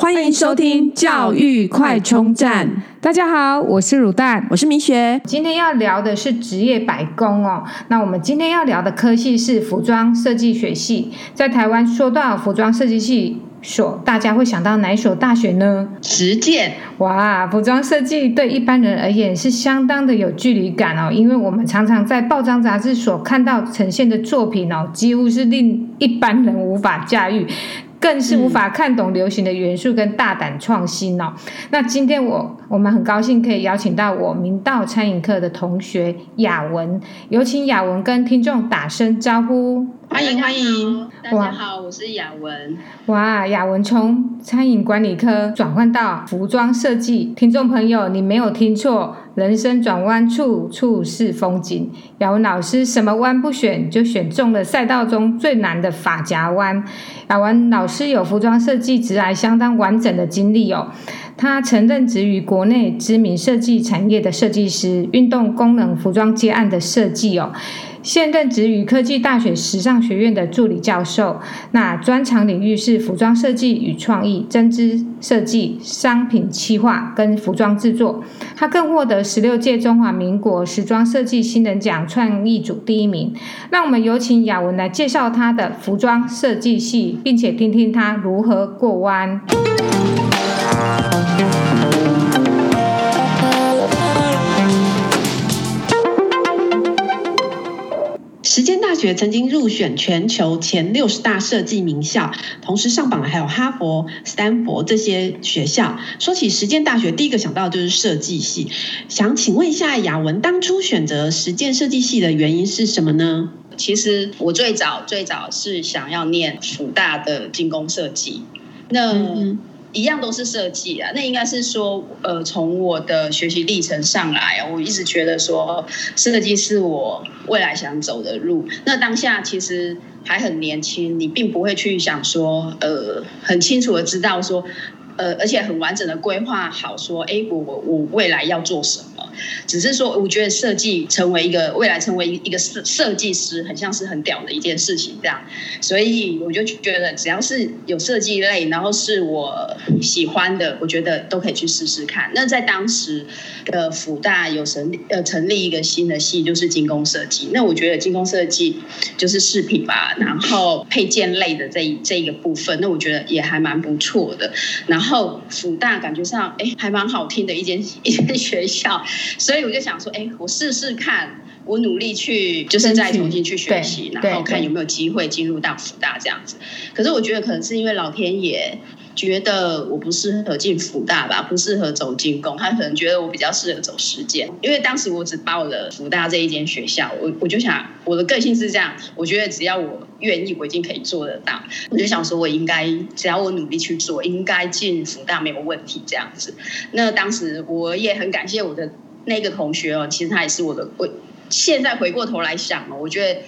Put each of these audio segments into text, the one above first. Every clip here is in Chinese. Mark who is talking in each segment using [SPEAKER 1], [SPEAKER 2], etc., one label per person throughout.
[SPEAKER 1] 欢迎收听教育快充站。
[SPEAKER 2] 大家好，我是乳蛋，
[SPEAKER 1] 我是明学。
[SPEAKER 3] 今天要聊的是职业百工哦。那我们今天要聊的科系是服装设计学系。在台湾说到服装设计系所，大家会想到哪一所大学呢？
[SPEAKER 1] 实践。
[SPEAKER 3] 哇，服装设计对一般人而言是相当的有距离感哦，因为我们常常在报章杂志所看到呈现的作品哦，几乎是令一般人无法驾驭。更是无法看懂流行的元素跟大胆创新哦。嗯、那今天我我们很高兴可以邀请到我明道餐饮课的同学雅文，有请雅文跟听众打声招呼。
[SPEAKER 4] 欢迎欢迎，大家好，我是雅文。
[SPEAKER 3] 哇，雅文从餐饮管理科转换到服装设计，听众朋友，你没有听错，人生转弯处处是风景。雅文老师什么弯不选，就选中了赛道中最难的发夹弯。雅文老师有服装设计职涯相当完整的经历哦，他曾任职于国内知名设计产业的设计师，运动功能服装接案的设计哦。现任职于科技大学时尚学院的助理教授，那专长领域是服装设计与创意、针织设计、商品企划跟服装制作。他更获得十六届中华民国时装设计新人奖创意组第一名。让我们有请雅文来介绍他的服装设计系，并且听听他如何
[SPEAKER 1] 过弯。学曾经入选全球前六十大设计名校，同时上榜的还有哈佛、斯坦福这些学校。说起实践大学，第一个想到的就是设计系。想请问一下雅文，当初选择实践设计系的原因是什么呢？
[SPEAKER 4] 其实我最早最早是想要念辅大的精工设计。那嗯一样都是设计啊，那应该是说，呃，从我的学习历程上来，我一直觉得说，设计是我未来想走的路。那当下其实还很年轻，你并不会去想说，呃，很清楚的知道说，呃，而且很完整的规划好说，哎，我我我未来要做什么。只是说，我觉得设计成为一个未来成为一个设设计师，很像是很屌的一件事情这样，所以我就觉得只要是有设计类，然后是我喜欢的，我觉得都可以去试试看。那在当时的辅大有成立呃成立一个新的系，就是精工设计。那我觉得精工设计就是饰品吧，然后配件类的这一这一个部分，那我觉得也还蛮不错的。然后辅大感觉上哎还蛮好听的一间一间学校。所以我就想说，哎，我试试看，我努力去，就是再重新去学习，然后看有没有机会进入到辅大这样子。可是我觉得可能是因为老天爷觉得我不适合进辅大吧，不适合走进工，他可能觉得我比较适合走实践。因为当时我只报了辅大这一间学校，我我就想我的个性是这样，我觉得只要我愿意，我一定可以做得到。我就想说，我应该只要我努力去做，应该进辅大没有问题这样子。那当时我也很感谢我的。那个同学哦，其实他也是我的贵。现在回过头来想哦，我觉得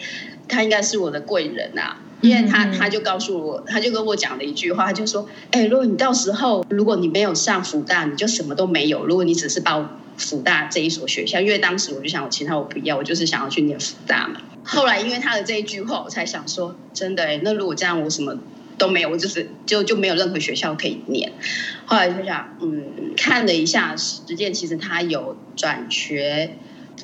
[SPEAKER 4] 他应该是我的贵人啊，因为他他就告诉我，他就跟我讲了一句话，他就说：“哎，如果你到时候如果你没有上福大，你就什么都没有。如果你只是报福大这一所学校，因为当时我就想，我其他我不要，我就是想要去念福大嘛。后来因为他的这一句话，我才想说，真的哎，那如果这样，我什么都没有，我就是就就没有任何学校可以念。后来就想，嗯。”看了一下实践，其实他有转学，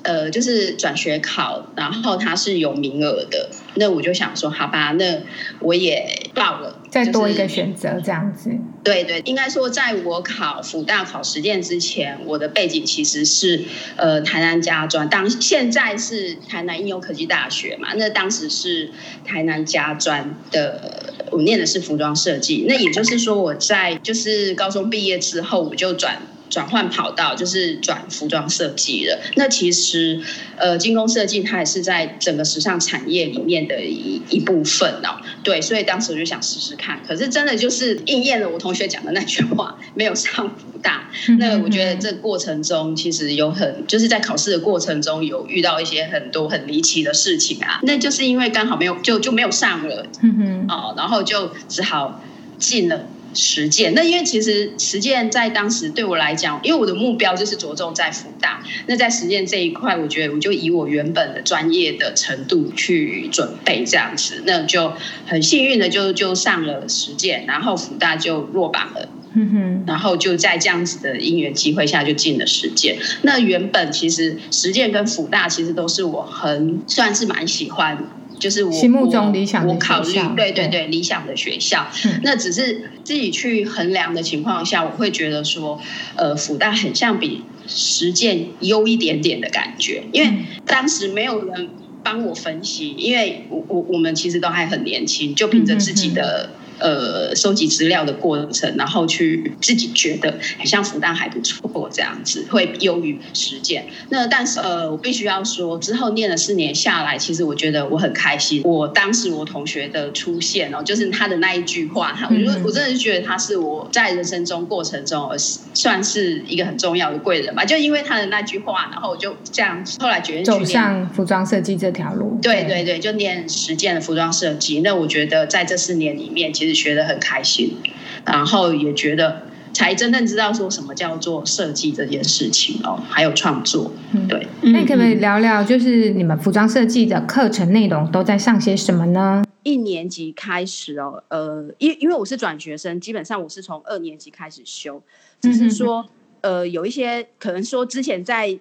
[SPEAKER 4] 呃，就是转学考，然后他是有名额的。那我就想说，好吧，那我也报了，
[SPEAKER 3] 再多一个选择这样子。
[SPEAKER 4] 对对，应该说，在我考辅大考实践之前，我的背景其实是呃台南家专，当现在是台南应用科技大学嘛，那当时是台南家专的，我念的是服装设计。那也就是说，我在就是高中毕业之后，我就转。转换跑道就是转服装设计了。那其实，呃，精工设计它也是在整个时尚产业里面的一一部分哦。对，所以当时我就想试试看。可是真的就是应验了我同学讲的那句话，没有上福大。那我觉得这过程中其实有很，就是在考试的过程中有遇到一些很多很离奇的事情啊。那就是因为刚好没有就就没有上了，嗯哼，哦，然后就只好进了。实践，那因为其实实践在当时对我来讲，因为我的目标就是着重在辅大，那在实践这一块，我觉得我就以我原本的专业的程度去准备这样子，那就很幸运的就就上了实践，然后辅大就落榜了。
[SPEAKER 3] 嗯哼，
[SPEAKER 4] 然后就在这样子的因缘机会下就进了实践。那原本其实实践跟辅大其实都是我很算是蛮喜欢，就是我
[SPEAKER 3] 心目中理想的
[SPEAKER 4] 我考虑对对对，
[SPEAKER 3] 对
[SPEAKER 4] 理想的学校。
[SPEAKER 3] 嗯、
[SPEAKER 4] 那只是自己去衡量的情况下，我会觉得说，呃，复旦很像比实践优一点点的感觉，因为当时没有人帮我分析，因为我我我们其实都还很年轻，就凭着自己的。嗯呃，收集资料的过程，然后去自己觉得好像复旦还不错这样子，会优于实践。那但是呃，我必须要说，之后念了四年下来，其实我觉得我很开心。我当时我同学的出现哦，就是他的那一句话，他我觉得我真的是觉得他是我在人生中过程中算是一个很重要的贵人吧。就因为他的那句话，然后我就这样后来决定
[SPEAKER 3] 走向服装设计这条路。
[SPEAKER 4] 对对对，就念实践的服装设计。那我觉得在这四年里面，其实。学得很开心，然后也觉得才真正知道说什么叫做设计这件事情哦，还有创作。对，
[SPEAKER 3] 那你可不可以聊聊，就是你们服装设计的课程内容都在上些什么呢？
[SPEAKER 4] 一年级开始哦，呃，因因为我是转学生，基本上我是从二年级开始修，只是说呃有一些可能说之前在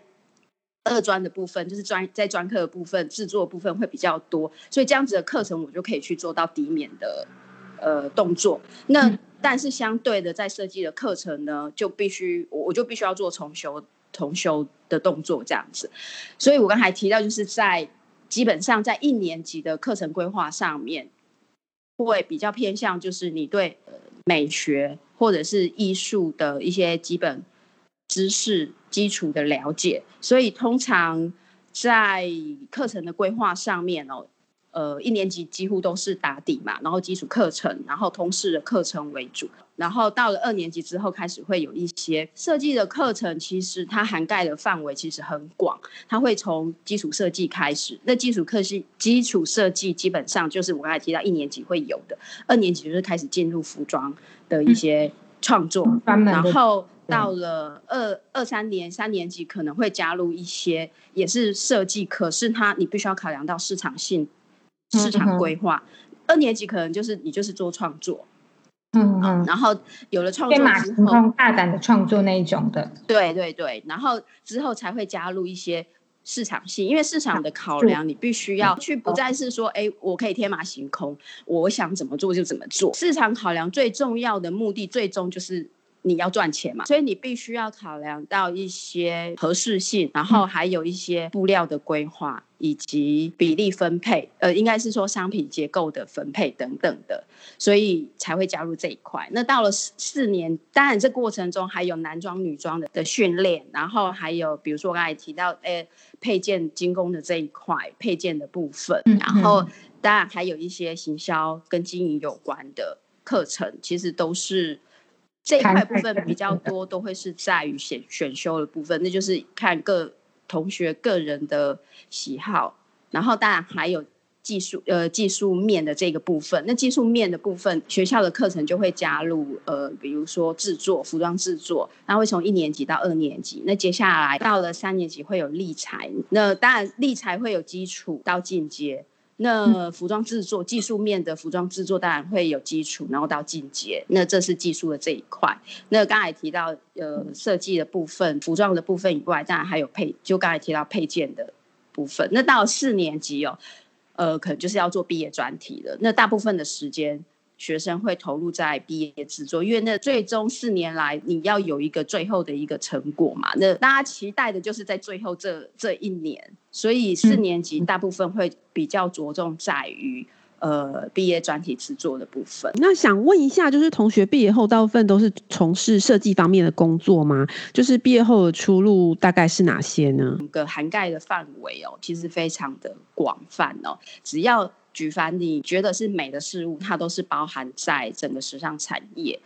[SPEAKER 4] 二专的部分，就是专在专科的部分制作的部分会比较多，所以这样子的课程我就可以去做到底面的。呃，动作那，但是相对的，在设计的课程呢，就必须我我就必须要做重修重修的动作这样子。所以我刚才提到，就是在基本上在一年级的课程规划上面，会比较偏向就是你对美学或者是艺术的一些基本知识基础的了解。所以通常在课程的规划上面哦。呃，一年级几乎都是打底嘛，然后基础课程，然后通识的课程为主。然后到了二年级之后，开始会有一些设计的课程，其实它涵盖的范围其实很广，它会从基础设计开始。那基础课系基础设计基本上就是我刚才提到一年级会有的，二年级就是开始进入服装的一些创作，嗯、然后到了二二三年三年级可能会加入一些也是设计，可是它你必须要考量到市场性。市场规划，二年级可能就是你就是做创作，
[SPEAKER 3] 嗯嗯，
[SPEAKER 4] 然后有了创作之
[SPEAKER 3] 后，大胆的创作那一种的，
[SPEAKER 4] 对对对，然后之后才会加入一些市场性，因为市场的考量，你必须要去不再是说，哎，我可以天马行空，我想怎么做就怎么做。市场考量最重要的目的，最终就是。你要赚钱嘛，所以你必须要考量到一些合适性，然后还有一些布料的规划以及比例分配，呃，应该是说商品结构的分配等等的，所以才会加入这一块。那到了四年，当然这过程中还有男装、女装的的训练，然后还有比如说我刚才提到，呃，配件精工的这一块配件的部分，然后当然还有一些行销跟经营有关的课程，其实都是。这一块部分比较多，都会是在于选选修的部分，那就是看各同学个人的喜好，然后当然还有技术呃技术面的这个部分。那技术面的部分，学校的课程就会加入呃，比如说制作服装制作，那会从一年级到二年级。那接下来到了三年级会有立裁，那当然立裁会有基础到进阶。那服装制作技术面的服装制作当然会有基础，然后到进阶。那这是技术的这一块。那刚才提到呃设计的部分，服装的部分以外，当然还有配，就刚才提到配件的部分。那到四年级哦，呃，可能就是要做毕业专题了。那大部分的时间。学生会投入在毕业制作，因为那最终四年来你要有一个最后的一个成果嘛。那大家期待的就是在最后这这一年，所以四年级大部分会比较着重在于呃毕业专题制作的部分。
[SPEAKER 1] 那想问一下，就是同学毕业后大部分都是从事设计方面的工作吗？就是毕业后的出路大概是哪些呢？
[SPEAKER 4] 整个涵盖的范围哦，其实非常的广泛哦，只要。举凡你觉得是美的事物，它都是包含在整个时尚产业。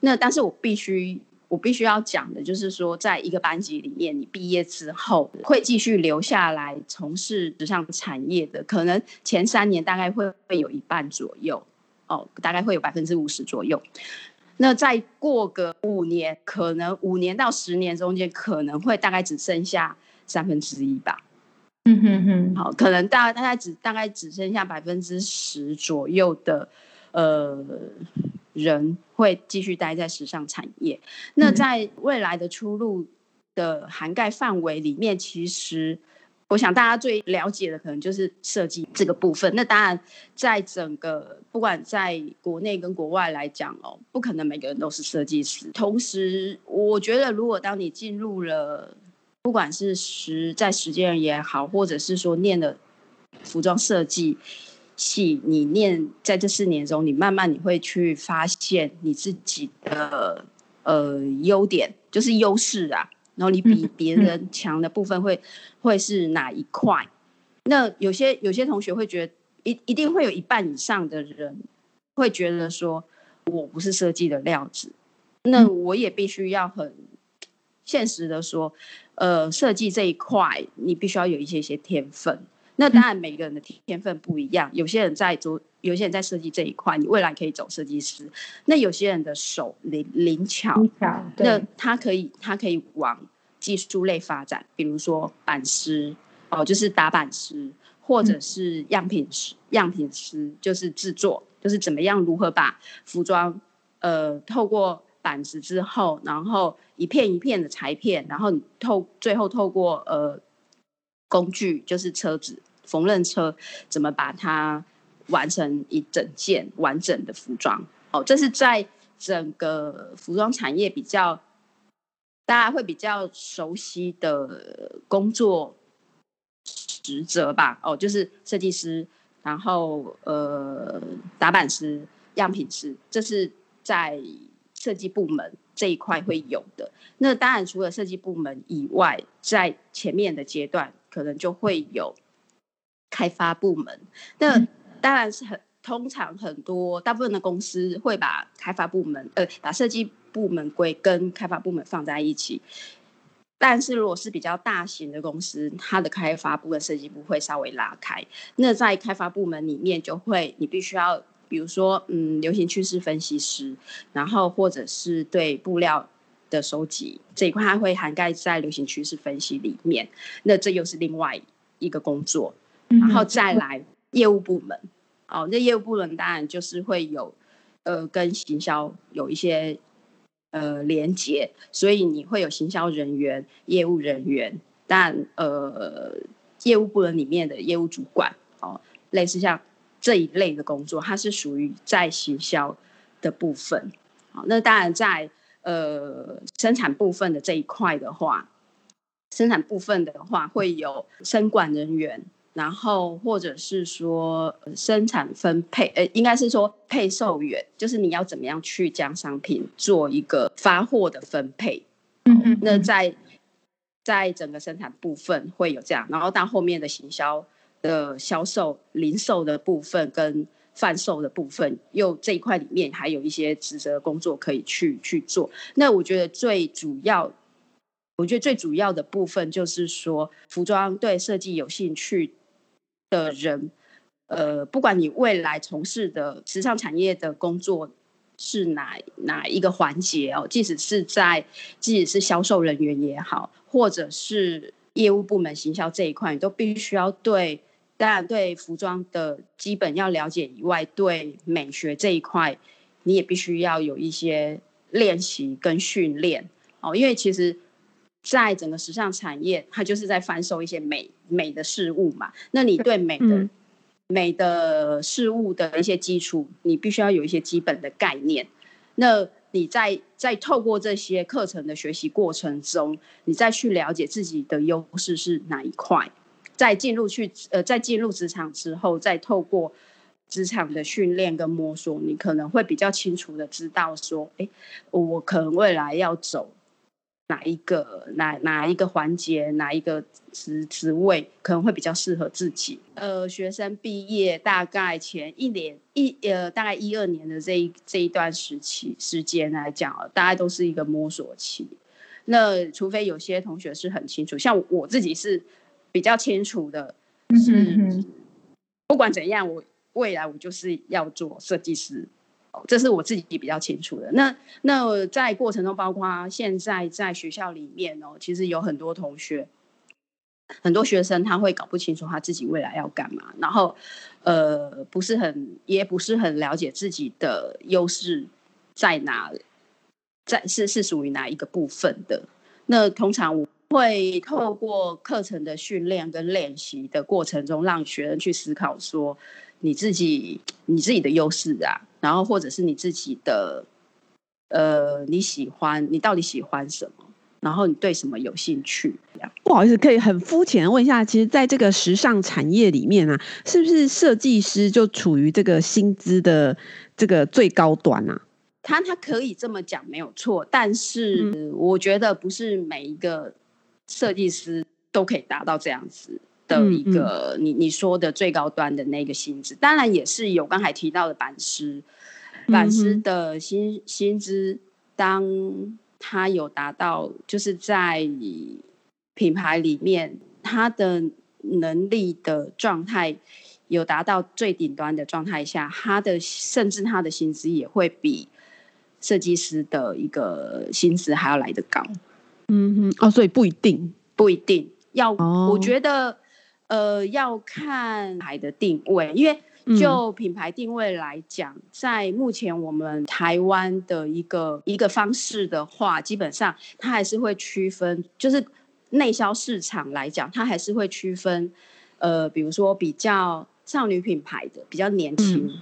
[SPEAKER 4] 那但是我必须我必须要讲的就是说，在一个班级里面，你毕业之后会继续留下来从事时尚产业的，可能前三年大概会会有一半左右哦，大概会有百分之五十左右。那再过个五年，可能五年到十年中间，可能会大概只剩下三分之一吧。
[SPEAKER 3] 嗯哼哼，
[SPEAKER 4] 好，可能大大概只大概只剩下百分之十左右的，呃，人会继续待在时尚产业。那在未来的出路的涵盖范围里面，其实。我想大家最了解的可能就是设计这个部分。那当然，在整个不管在国内跟国外来讲哦，不可能每个人都是设计师。同时，我觉得如果当你进入了，不管是实在实践也好，或者是说念的服装设计系，你念在这四年中，你慢慢你会去发现你自己的呃优点，就是优势啊。然后你比别人强的部分会会是哪一块？那有些有些同学会觉得一一定会有一半以上的人会觉得说我不是设计的料子。那我也必须要很现实的说，呃，设计这一块你必须要有一些些天分。那当然每个人的天分不一样，有些人在做，有些人在设计这一块，你未来可以走设计师。那有些人的手灵灵巧，那他可以他可以往技术类发展，比如说板师哦，就是打板师，或者是样品师，样品师就是制作，就是怎么样如何把服装呃透过板子之后，然后一片一片的裁片，然后你透最后透过呃工具就是车子。缝纫车怎么把它完成一整件完整的服装？哦，这是在整个服装产业比较大家会比较熟悉的工作职责吧？哦，就是设计师，然后呃打版师、样品师，这是在设计部门这一块会有的。那当然，除了设计部门以外，在前面的阶段可能就会有。开发部门，那当然是很通常很多大部分的公司会把开发部门呃把设计部门归跟开发部门放在一起，但是如果是比较大型的公司，它的开发部跟设计部会稍微拉开。那在开发部门里面，就会你必须要比如说嗯流行趋势分析师，然后或者是对布料的收集这一块，它会涵盖在流行趋势分析里面。那这又是另外一个工作。然后再来业务部门，哦，那业务部门当然就是会有，呃，跟行销有一些呃连接，所以你会有行销人员、业务人员，但呃，业务部门里面的业务主管，哦，类似像这一类的工作，它是属于在行销的部分。好，那当然在呃生产部分的这一块的话，生产部分的话会有生管人员。然后，或者是说生产分配，呃，应该是说配售员，就是你要怎么样去将商品做一个发货的分配。嗯嗯。那在在整个生产部分会有这样，然后到后面的行销的销售、零售的部分跟贩售的部分，又这一块里面还有一些职责工作可以去去做。那我觉得最主要，我觉得最主要的部分就是说，服装对设计有兴趣的人，呃，不管你未来从事的时尚产业的工作是哪哪一个环节哦，即使是在即使是销售人员也好，或者是业务部门行销这一块，你都必须要对，当然对服装的基本要了解以外，对美学这一块，你也必须要有一些练习跟训练哦，因为其实。在整个时尚产业，它就是在贩售一些美美的事物嘛。那你对美的、嗯、美的事物的一些基础，你必须要有一些基本的概念。那你在在透过这些课程的学习过程中，你再去了解自己的优势是哪一块，在进入去呃，在进入职场之后，再透过职场的训练跟摸索，你可能会比较清楚的知道说，哎，我可能未来要走。哪一个哪哪一个环节，哪一个职职位可能会比较适合自己？呃，学生毕业大概前一年一呃，大概一二年的这一这一段时期时间来讲，大概都是一个摸索期。那除非有些同学是很清楚，像我自己是比较清楚的，是不管怎样，我未来我就是要做设计师。这是我自己比较清楚的。那那在过程中，包括现在在学校里面哦，其实有很多同学、很多学生，他会搞不清楚他自己未来要干嘛，然后呃，不是很也不是很了解自己的优势在哪，在是是属于哪一个部分的。那通常我会透过课程的训练跟练习的过程中，让学生去思考说，你自己你自己的优势啊，然后或者是你自己的，呃，你喜欢你到底喜欢什么，然后你对什么有兴趣？
[SPEAKER 1] 不好意思，可以很肤浅的问一下，其实在这个时尚产业里面啊，是不是设计师就处于这个薪资的这个最高端啊？
[SPEAKER 4] 他他可以这么讲没有错，但是我觉得不是每一个设计师都可以达到这样子的一个你你说的最高端的那个薪资。当然也是有刚才提到的版师，版师的薪薪资，当他有达到就是在品牌里面他的能力的状态有达到最顶端的状态下，他的甚至他的薪资也会比。设计师的一个薪资还要来得高，
[SPEAKER 1] 嗯哼，哦，所以不一定，
[SPEAKER 4] 不一定。要，哦、我觉得，呃，要看品牌的定位，因为就品牌定位来讲，嗯、在目前我们台湾的一个一个方式的话，基本上它还是会区分，就是内销市场来讲，它还是会区分，呃，比如说比较少女品牌的，比较年轻的。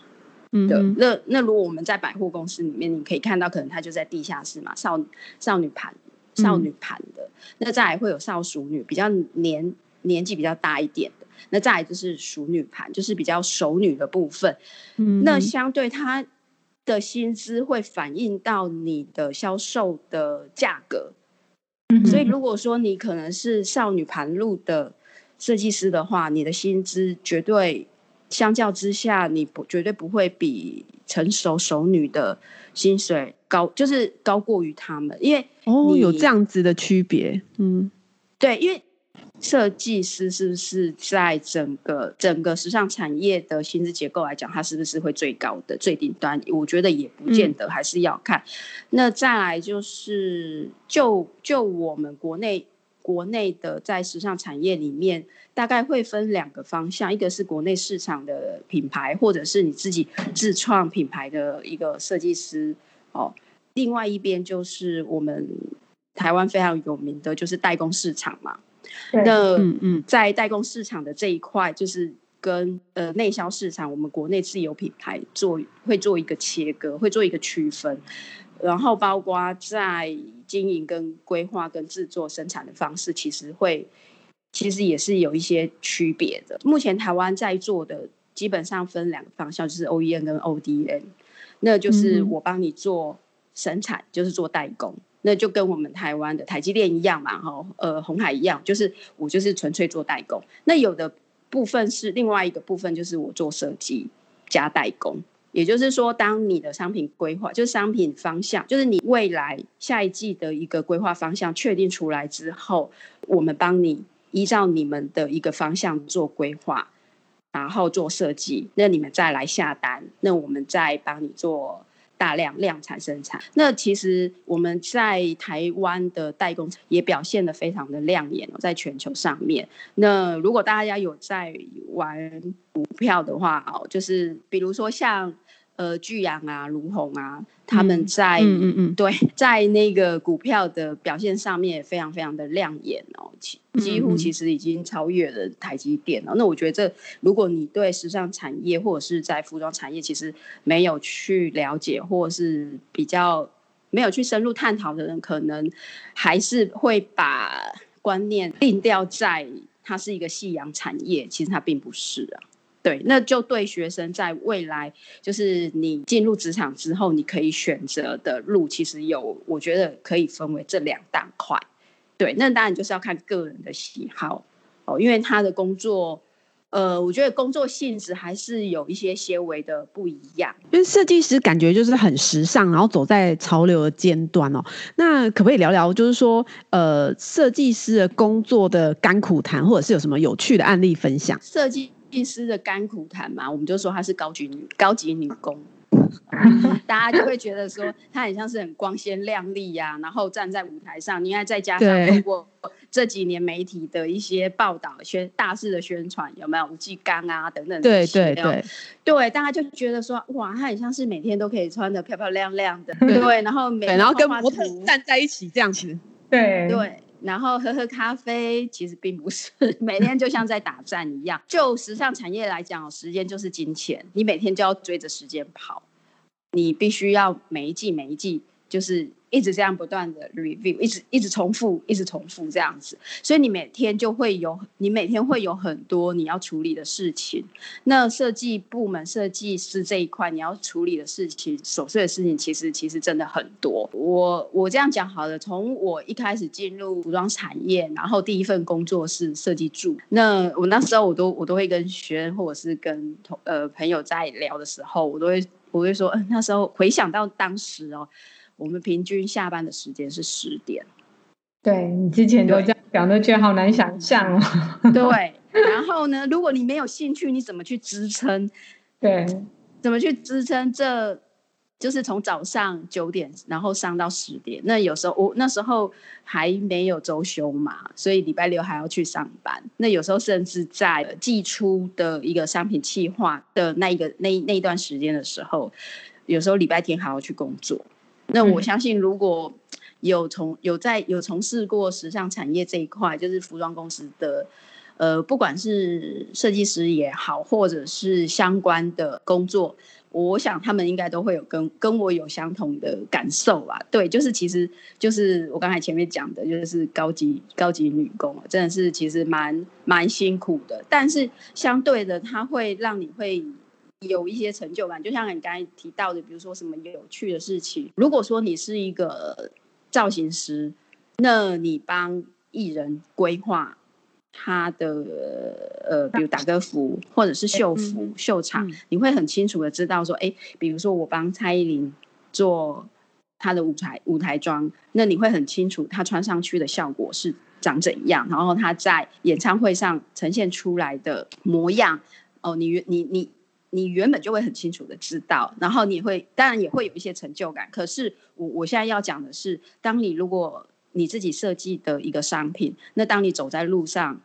[SPEAKER 4] 嗯的。那那如果我们在百货公司里面，你可以看到，可能它就在地下室嘛，少少女盘、少女盘的。嗯、那再来会有少熟女，比较年年纪比较大一点的。那再来就是熟女盘，就是比较熟女的部分。嗯，那相对它的薪资会反映到你的销售的价格。嗯，所以如果说你可能是少女盘路的设计师的话，你的薪资绝对。相较之下，你不绝对不会比成熟熟女的薪水高，就是高过于他们，因为
[SPEAKER 1] 哦有这样子的区别，嗯，
[SPEAKER 4] 对，因为设计师是不是在整个整个时尚产业的薪资结构来讲，它是不是会最高的最顶端？我觉得也不见得，还是要看。嗯、那再来就是就就我们国内。国内的在时尚产业里面，大概会分两个方向，一个是国内市场的品牌，或者是你自己自创品牌的一个设计师哦。另外一边就是我们台湾非常有名的就是代工市场嘛。那嗯嗯，在代工市场的这一块，就是跟呃内销市场，我们国内自有品牌做会做一个切割，会做一个区分。然后包括在经营、跟规划、跟制作、生产的方式，其实会，其实也是有一些区别的。目前台湾在做的基本上分两个方向，就是 OEM 跟 ODN，。那就是我帮你做生产，嗯、就是做代工，那就跟我们台湾的台积电一样嘛，哈，呃，红海一样，就是我就是纯粹做代工。那有的部分是另外一个部分，就是我做设计加代工。也就是说，当你的商品规划，就是商品方向，就是你未来下一季的一个规划方向确定出来之后，我们帮你依照你们的一个方向做规划，然后做设计，那你们再来下单，那我们再帮你做大量量产生产。那其实我们在台湾的代工也表现得非常的亮眼哦，在全球上面。那如果大家有在玩股票的话哦，就是比如说像。呃，巨阳啊，卢红啊，他们在嗯嗯，对，在那个股票的表现上面也非常非常的亮眼哦，几几乎其实已经超越了台积电了。那我觉得这，如果你对时尚产业或者是在服装产业其实没有去了解，或者是比较没有去深入探讨的人，可能还是会把观念定掉在它是一个夕阳产业，其实它并不是啊。对，那就对学生在未来，就是你进入职场之后，你可以选择的路，其实有，我觉得可以分为这两大块。对，那当然就是要看个人的喜好哦，因为他的工作，呃，我觉得工作性质还是有一些些微的不一样。
[SPEAKER 1] 因为设计师感觉就是很时尚，然后走在潮流的尖端哦。那可不可以聊聊，就是说，呃，设计师的工作的甘苦谈，或者是有什么有趣的案例分享？
[SPEAKER 4] 设计。设计师的甘苦谈嘛，我们就说她是高级女高级女工。大家就会觉得说她很像是很光鲜亮丽呀、啊，然后站在舞台上。你看，再加上通过这几年媒体的一些报道、宣大肆的宣传，有没有吴继刚啊等等这些？对对对，对，大家就觉得说哇，她很像是每天都可以穿的漂漂亮亮的，对，然后每
[SPEAKER 1] 然后跟模特站在一起这样子，
[SPEAKER 3] 对
[SPEAKER 4] 对。然后喝喝咖啡，其实并不是 每天就像在打战一样。就时尚产业来讲，时间就是金钱，你每天就要追着时间跑，你必须要每一季每一季就是。一直这样不断的 review，一直一直重复，一直重复这样子，所以你每天就会有，你每天会有很多你要处理的事情。那设计部门设计师这一块，你要处理的事情，琐碎的事情，其实其实真的很多。我我这样讲好了，从我一开始进入服装产业，然后第一份工作是设计助，那我那时候我都我都会跟学生或者是跟同呃朋友在聊的时候，我都会我会说，嗯、那时候回想到当时哦。我们平均下班的时间是十点。
[SPEAKER 3] 对，你之前都这样讲，都觉得好难想象哦。
[SPEAKER 4] 对，然后呢，如果你没有兴趣，你怎么去支撑？
[SPEAKER 3] 对，
[SPEAKER 4] 怎么去支撑？这就是从早上九点，然后上到十点。那有时候我那时候还没有周休嘛，所以礼拜六还要去上班。那有时候甚至在寄出的一个商品企划的那一个那那一段时间的时候，有时候礼拜天还要去工作。那我相信，如果有从有在有从事过时尚产业这一块，就是服装公司的，呃，不管是设计师也好，或者是相关的工作，我想他们应该都会有跟跟我有相同的感受吧。对，就是其实就是我刚才前面讲的，就是高级高级女工，真的是其实蛮蛮辛苦的，但是相对的，它会让你会。有一些成就感，就像你刚才提到的，比如说什么有趣的事情。如果说你是一个造型师，那你帮艺人规划他的呃，比如打歌服或者是秀服、秀场，你会很清楚的知道说，哎，比如说我帮蔡依林做她的舞台舞台装，那你会很清楚她穿上去的效果是长怎样，然后她在演唱会上呈现出来的模样。哦，你你你。你你原本就会很清楚的知道，然后你会当然也会有一些成就感。可是我我现在要讲的是，当你如果你自己设计的一个商品，那当你走在路上，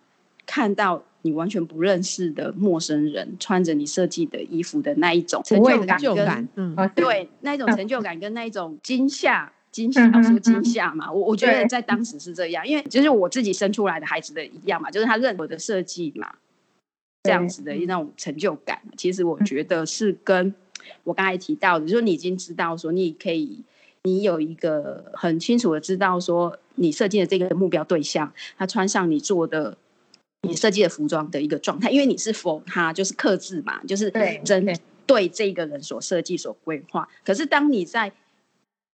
[SPEAKER 4] 看到你完全不认识的陌生人穿着你设计的衣服的那一种成就感，嗯，对，那一种成就感跟那一种惊吓，惊吓要说惊吓嘛，我我觉得在当时是这样，因为就是我自己生出来的孩子的一样嘛，就是他认我的设计嘛。这样子的那种成就感，其实我觉得是跟我刚才提到的，就是你已经知道说，你可以，你有一个很清楚的知道说，你设计的这个目标对象，他穿上你做的，你设计的服装的一个状态，因为你是否他就是克制嘛，就是针对这个人所设计所规划。可是当你在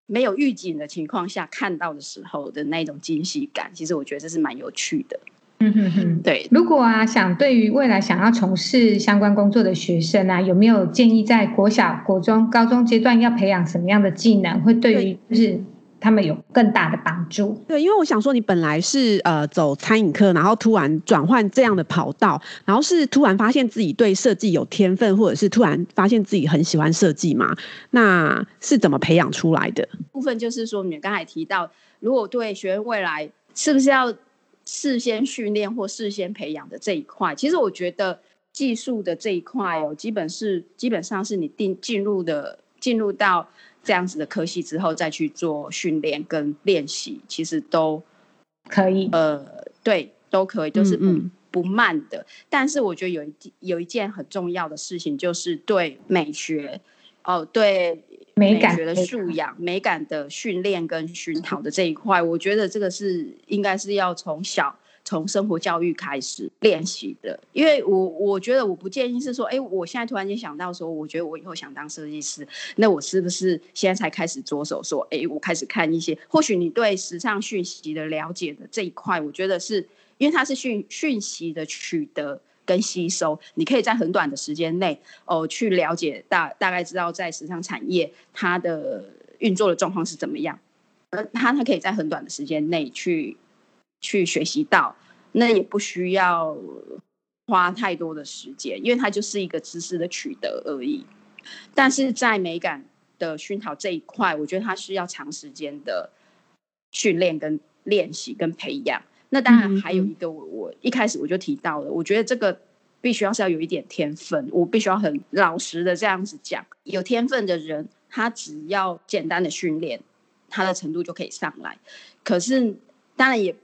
[SPEAKER 4] 没有预警的情况下看到的时候的那种惊喜感，其实我觉得这是蛮有趣的。
[SPEAKER 3] 嗯哼哼，对。如果啊，想对于未来想要从事相关工作的学生啊，有没有建议在国小、国中、高中阶段要培养什么样的技能，会对于就是他们有更大的帮助？
[SPEAKER 1] 对，因为我想说，你本来是呃走餐饮科，然后突然转换这样的跑道，然后是突然发现自己对设计有天分，或者是突然发现自己很喜欢设计嘛？那是怎么培养出来的？
[SPEAKER 4] 部分就是说，你们刚才提到，如果对学生未来是不是要？事先训练或事先培养的这一块，其实我觉得技术的这一块哦，基本是基本上是你定进入的进入到这样子的科系之后，再去做训练跟练习，其实都
[SPEAKER 3] 可以。
[SPEAKER 4] 呃，对，都可以，就是不嗯嗯不慢的。但是我觉得有一有一件很重要的事情，就是对美学哦，对。美感的素养、美感的训练跟熏陶的这一块，我觉得这个是应该是要从小从生活教育开始练习的。因为我我觉得我不建议是说，哎，我现在突然间想到说，我觉得我以后想当设计师，那我是不是现在才开始着手说，哎，我开始看一些，或许你对时尚讯息的了解的这一块，我觉得是因为它是讯讯息的取得。跟吸收，你可以在很短的时间内哦，去了解大大概知道在时尚产业它的运作的状况是怎么样，而，他他可以在很短的时间内去去学习到，那也不需要花太多的时间，因为它就是一个知识的取得而已。但是在美感的熏陶这一块，我觉得它需要长时间的训练、跟练习、跟培养。那当然还有一个，我我一开始我就提到了，我觉得这个必须要是要有一点天分，我必须要很老实的这样子讲，有天分的人，他只要简单的训练，他的程度就可以上来。可是当然也。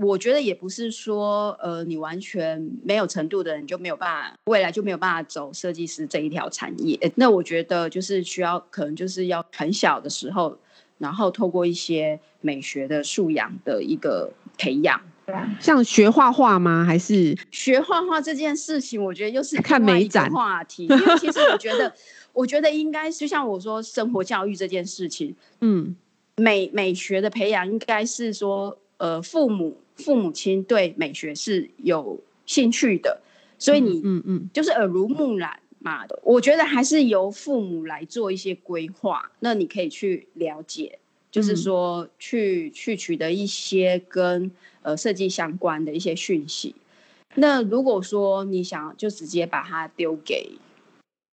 [SPEAKER 4] 我觉得也不是说，呃，你完全没有程度的人就没有办法，未来就没有办法走设计师这一条产业。那我觉得就是需要，可能就是要很小的时候，然后透过一些美学的素养的一个培养。对啊，
[SPEAKER 1] 像学画画吗？还是
[SPEAKER 4] 学画画这件事情，我觉得又是
[SPEAKER 1] 看美展
[SPEAKER 4] 话题。因为其实我觉得，我觉得应该就像我说，生活教育这件事情，嗯，美美学的培养应该是说。呃，父母父母亲对美学是有兴趣的，所以你嗯嗯，就是耳濡目染嘛的。我觉得还是由父母来做一些规划，那你可以去了解，就是说去去取得一些跟呃设计相关的一些讯息。那如果说你想就直接把它丢给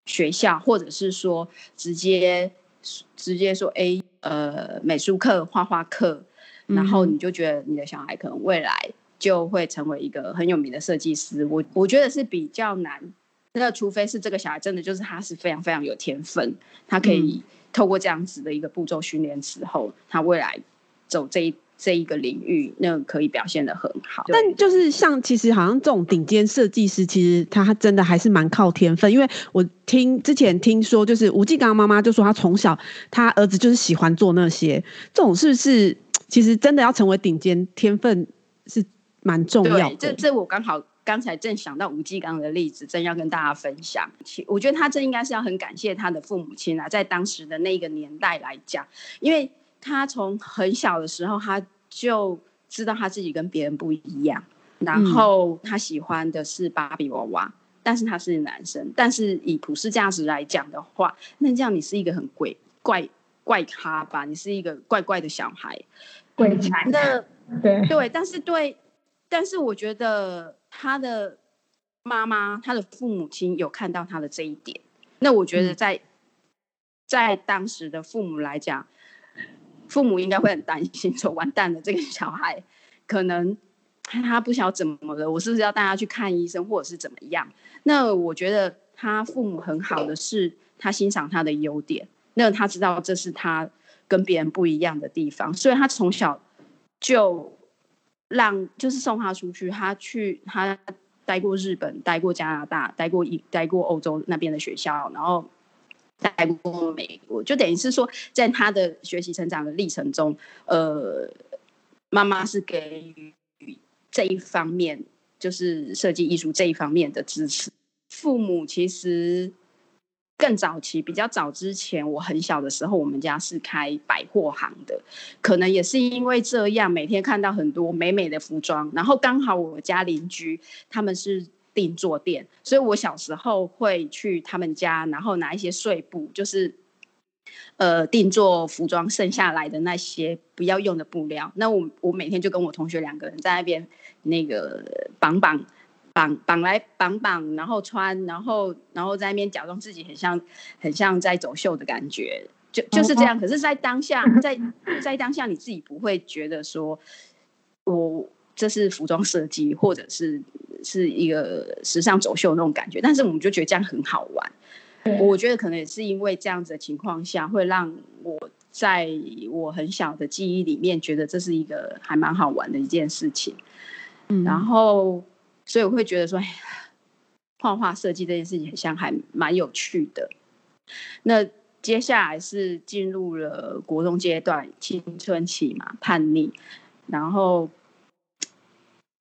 [SPEAKER 4] 学校，或者是说直接直接说，哎，呃，美术课、画画课。然后你就觉得你的小孩可能未来就会成为一个很有名的设计师，我我觉得是比较难。那除非是这个小孩真的就是他是非常非常有天分，他可以透过这样子的一个步骤训练之后，他未来走这一这一个领域，那可以表现的很好。
[SPEAKER 1] 但就是像其实好像这种顶尖设计师，其实他真的还是蛮靠天分，因为我听之前听说，就是吴继刚妈妈就说他从小他儿子就是喜欢做那些，这种是不是？其实真的要成为顶尖，天分是蛮重要的。
[SPEAKER 4] 这这我刚好刚才正想到吴继刚的例子，正要跟大家分享。其我觉得他这应该是要很感谢他的父母亲啊，在当时的那个年代来讲，因为他从很小的时候他就知道他自己跟别人不一样，然后他喜欢的是芭比娃娃，但是他是男生。但是以普世价值来讲的话，那这样你是一个很鬼怪怪咖吧？你是一个怪怪的小孩。
[SPEAKER 3] 鬼才
[SPEAKER 4] 的，对对，但是对，但是我觉得他的妈妈，他的父母亲有看到他的这一点。那我觉得在、嗯、在当时的父母来讲，父母应该会很担心，说完蛋了，这个小孩可能他不晓得怎么了，我是不是要带他去看医生，或者是怎么样？那我觉得他父母很好的是，他欣赏他的优点，那他知道这是他。跟别人不一样的地方，所以他从小就让就是送他出去，他去他待过日本，待过加拿大，待过一待过欧洲那边的学校，然后待过美国，就等于是说，在他的学习成长的历程中，呃，妈妈是给予这一方面，就是设计艺术这一方面的支持，父母其实。更早期，比较早之前，我很小的时候，我们家是开百货行的，可能也是因为这样，每天看到很多美美的服装，然后刚好我家邻居他们是定做店，所以我小时候会去他们家，然后拿一些碎布，就是呃定做服装剩下来的那些不要用的布料，那我我每天就跟我同学两个人在那边那个绑绑。绑绑来绑绑，然后穿，然后然后在那边假装自己很像很像在走秀的感觉，就就是这样。可是，在当下，在在当下，你自己不会觉得说，我这是服装设计，或者是是一个时尚走秀那种感觉。但是，我们就觉得这样很好玩。我觉得可能也是因为这样子的情况下，会让我在我很小的记忆里面，觉得这是一个还蛮好玩的一件事情。嗯，然后。所以我会觉得说，画画设计这件事情好像还蛮有趣的。那接下来是进入了国中阶段，青春期嘛，叛逆，然后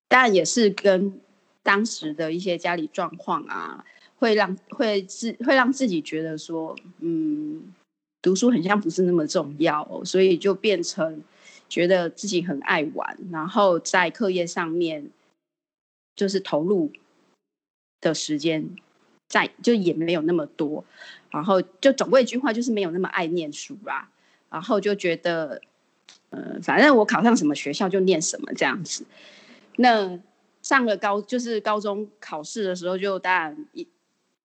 [SPEAKER 4] 当然也是跟当时的一些家里状况啊，会让会自会让自己觉得说，嗯，读书很像不是那么重要哦，所以就变成觉得自己很爱玩，然后在课业上面。就是投入的时间，在就也没有那么多，然后就总归一句话，就是没有那么爱念书啦。然后就觉得，呃，反正我考上什么学校就念什么这样子。那上了高就是高中考试的时候，就当然一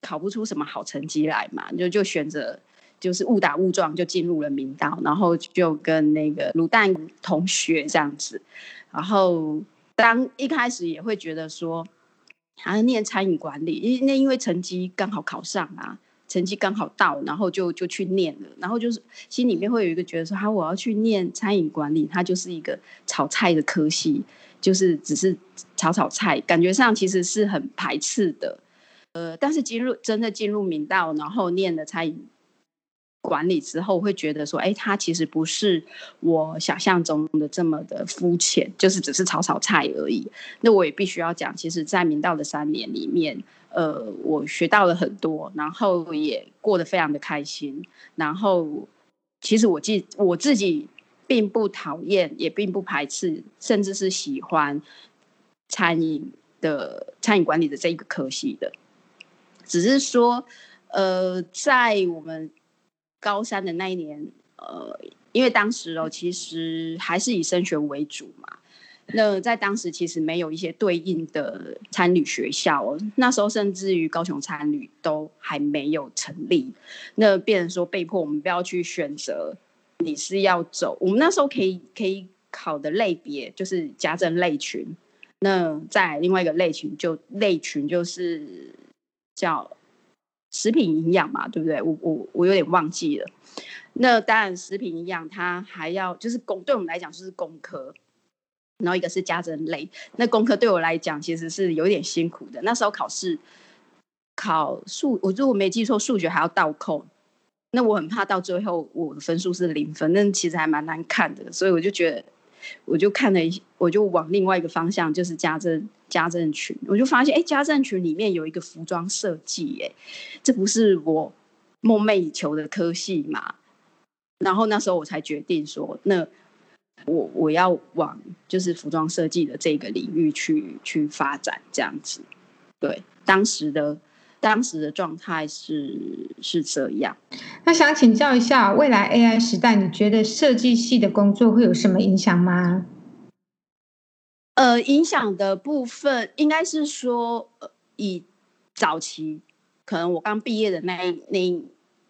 [SPEAKER 4] 考不出什么好成绩来嘛，就就选择就是误打误撞就进入了明道，然后就跟那个卤蛋同学这样子，然后当一开始也会觉得说，还要念餐饮管理，因那因为成绩刚好考上啊。成绩刚好到，然后就就去念了，然后就是心里面会有一个觉得说，哈，我要去念餐饮管理，它就是一个炒菜的科系，就是只是炒炒菜，感觉上其实是很排斥的，呃，但是进入真的进入明道，然后念了餐饮。管理之后会觉得说，哎，他其实不是我想象中的这么的肤浅，就是只是炒炒菜而已。那我也必须要讲，其实，在明道的三年里面，呃，我学到了很多，然后也过得非常的开心。然后，其实我自我自己并不讨厌，也并不排斥，甚至是喜欢餐饮的餐饮管理的这一个科系的，只是说，呃，在我们。高三的那一年，呃，因为当时哦，其实还是以升学为主嘛。那在当时其实没有一些对应的参旅学校哦，那时候甚至于高雄参旅都还没有成立。那变成说被迫我们不要去选择，你是要走我们那时候可以可以考的类别就是家政类群。那在另外一个类群就类群就是叫。食品营养嘛，对不对？我我我有点忘记了。那当然，食品营养它还要就是工，对我们来讲就是工科，然后一个是家政类。那工科对我来讲其实是有点辛苦的。那时候考试考数，我如果没记错，数学还要倒扣。那我很怕到最后我的分数是零分，那其实还蛮难看的。所以我就觉得。我就看了一，我就往另外一个方向，就是家政家政群，我就发现，哎，家政群里面有一个服装设计，哎，这不是我梦寐以求的科系嘛？然后那时候我才决定说，那我我要往就是服装设计的这个领域去去发展，这样子。对，当时的。当时的状态是是这样，
[SPEAKER 3] 那想请教一下，未来 AI 时代，你觉得设计系的工作会有什么影响吗？
[SPEAKER 4] 呃，影响的部分应该是说，呃，以早期可能我刚毕业的那那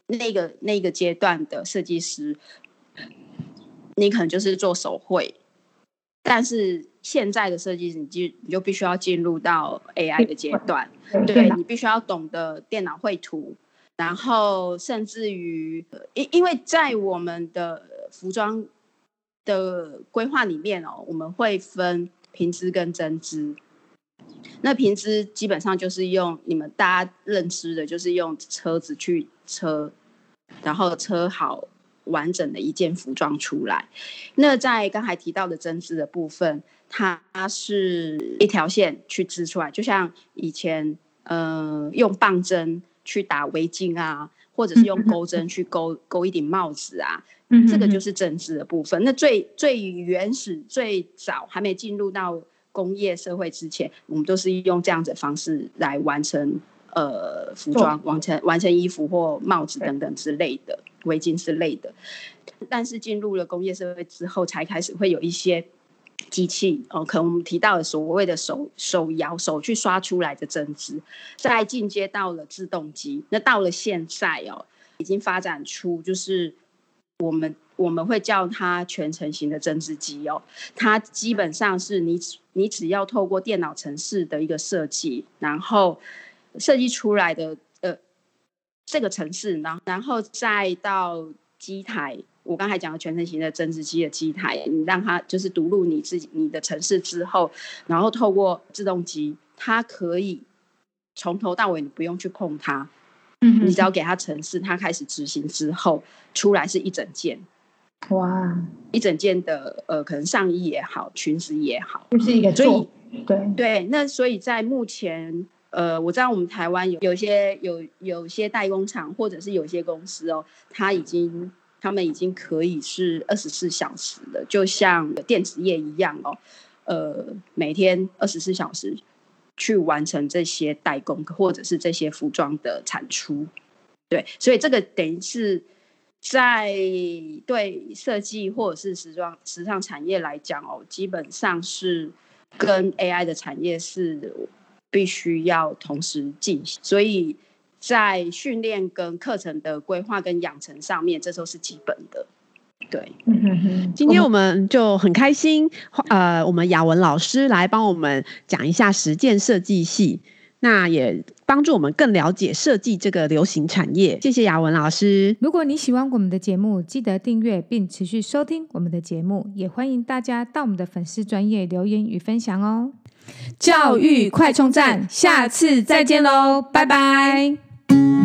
[SPEAKER 4] 那个那个阶段的设计师，你可能就是做手绘，但是。现在的设计师，你就你就必须要进入到 AI 的阶段，对，你必须要懂得电脑绘图，然后甚至于，因因为在我们的服装的规划里面哦，我们会分平织跟针织。那平织基本上就是用你们大家认知的，就是用车子去车，然后车好完整的一件服装出来。那在刚才提到的针织的部分。它是一条线去织出来，就像以前，呃，用棒针去打围巾啊，或者是用钩针去钩钩一顶帽子啊，这个就是针织的部分。那最最原始、最早还没进入到工业社会之前，我们都是用这样子的方式来完成呃服装，完成完成衣服或帽子等等之类的围巾之类的。但是进入了工业社会之后，才开始会有一些。机器哦，可能我们提到的所谓的手手摇手去刷出来的针织，再进阶到了自动机。那到了现在哦，已经发展出就是我们我们会叫它全程型的针织机哦。它基本上是你你只要透过电脑程式的一个设计，然后设计出来的呃这个程式，然后然后再到机台。我刚才讲的全程型的针织机的机台，你让它就是读入你自己你的城市之后，然后透过自动机，它可以从头到尾你不用去控它，嗯，你只要给它程式，它开始执行之后，出来是一整件，哇，一整件的呃，可能上衣也好，裙子也好，
[SPEAKER 3] 就是一个做，所
[SPEAKER 4] 以对对，那所以在目前呃，我知道我们台湾有有些有有些代工厂或者是有些公司哦，它已经。他们已经可以是二十四小时的，就像电子业一样哦，呃，每天二十四小时去完成这些代工或者是这些服装的产出。对，所以这个等于是在对设计或者是时装时尚产业来讲哦，基本上是跟 AI 的产业是必须要同时进行，所以。在训练跟课程的规划跟养成上面，这都是基本的。对，
[SPEAKER 1] 今天我们就很开心，呃，我们雅文老师来帮我们讲一下实践设计系，那也帮助我们更了解设计这个流行产业。谢谢雅文老师。
[SPEAKER 3] 如果你喜欢我们的节目，记得订阅并持续收听我们的节目，也欢迎大家到我们的粉丝专业留言与分享哦。教育快充站，下次再见喽，拜拜。Thank you.